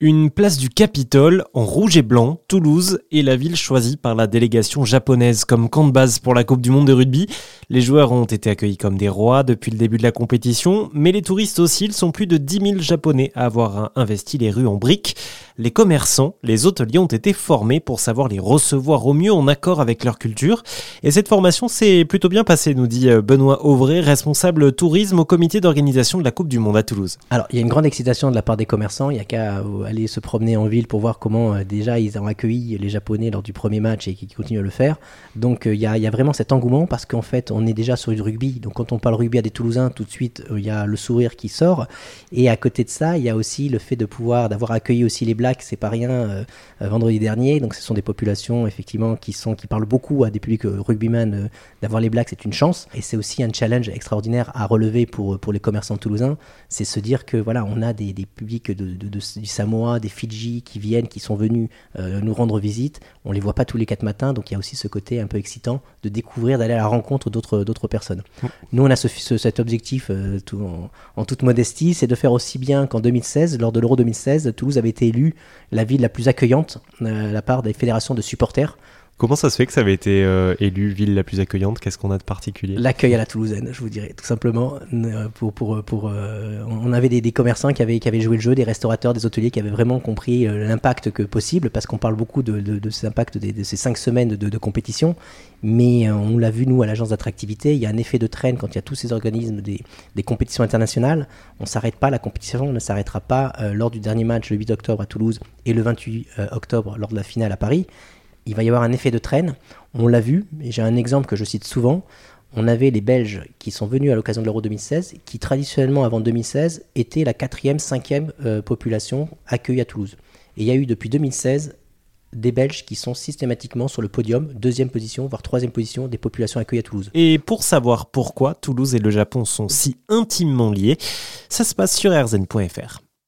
Une place du Capitole en rouge et blanc, Toulouse est la ville choisie par la délégation japonaise comme camp de base pour la Coupe du Monde de rugby. Les joueurs ont été accueillis comme des rois depuis le début de la compétition, mais les touristes aussi, ils sont plus de 10 000 japonais à avoir investi les rues en briques. Les commerçants, les hôteliers ont été formés pour savoir les recevoir au mieux en accord avec leur culture. Et cette formation s'est plutôt bien passée, nous dit euh, Benoît Auvray, responsable tourisme au comité d'organisation de la Coupe du Monde à Toulouse. Alors, il y a une grande excitation de la part des commerçants. Il n'y a qu'à aller se promener en ville pour voir comment euh, déjà ils ont accueilli les Japonais lors du premier match et qu'ils continuent à le faire. Donc euh, il y, a, vraiment cet engouement parce qu'en fait on est déjà sur du rugby. Donc quand on parle rugby à des Toulousains, tout de suite euh, il y a le sourire qui sort. Et à côté de ça, il y a aussi le fait de pouvoir d'avoir accueilli aussi les Blacks, c'est pas rien vendredi dernier. Donc ce sont des populations effectivement qui sont qui parlent beaucoup à des publics rugbyman. d'avoir les Blacks c'est une chance et c'est aussi un challenge extraordinaire à relever pour pour les commerçants toulousains. C'est se dire que voilà on a des, publics du Samoa, des Fidji qui viennent, qui sont venus euh, nous rendre visite. On les voit pas tous les quatre matins, donc il y a aussi ce côté un peu excitant de découvrir, d'aller à la rencontre d'autres d'autres personnes. Nous, on a ce, cet objectif euh, tout, en, toute modestie, c'est de faire aussi bien qu'en 2016, lors de l'Euro 2016, Toulouse avait été élue la ville la plus accueillante euh, à la part des fédérations de supporters. Comment ça se fait que ça avait été euh, élu ville la plus accueillante? Qu'est-ce qu'on a de particulier? L'accueil à la Toulousaine, je vous dirais, tout simplement. Euh, pour, pour, pour, euh, on avait des, commerçants qui avaient, qui avaient joué le jeu, des restaurateurs, des hôteliers qui avaient vraiment compris l'impact que possible, parce qu'on parle beaucoup de, de, ces impacts de, ces cinq semaines de, compétition. Mais on l'a vu, nous, à l'agence d'attractivité, il y a un effet de traîne quand il y a tous ces organismes des, des compétitions internationales. On ne s'arrête pas, la compétition ne s'arrêtera pas lors du dernier match le 8 octobre à Toulouse et le 28 octobre lors de la finale à Paris il va y avoir un effet de traîne. On l'a vu, j'ai un exemple que je cite souvent. On avait les Belges qui sont venus à l'occasion de l'Euro 2016, qui traditionnellement avant 2016 étaient la quatrième, cinquième euh, population accueillie à Toulouse. Et il y a eu depuis 2016 des Belges qui sont systématiquement sur le podium, deuxième position, voire troisième position des populations accueillies à Toulouse. Et pour savoir pourquoi Toulouse et le Japon sont si intimement liés, ça se passe sur rzn.fr.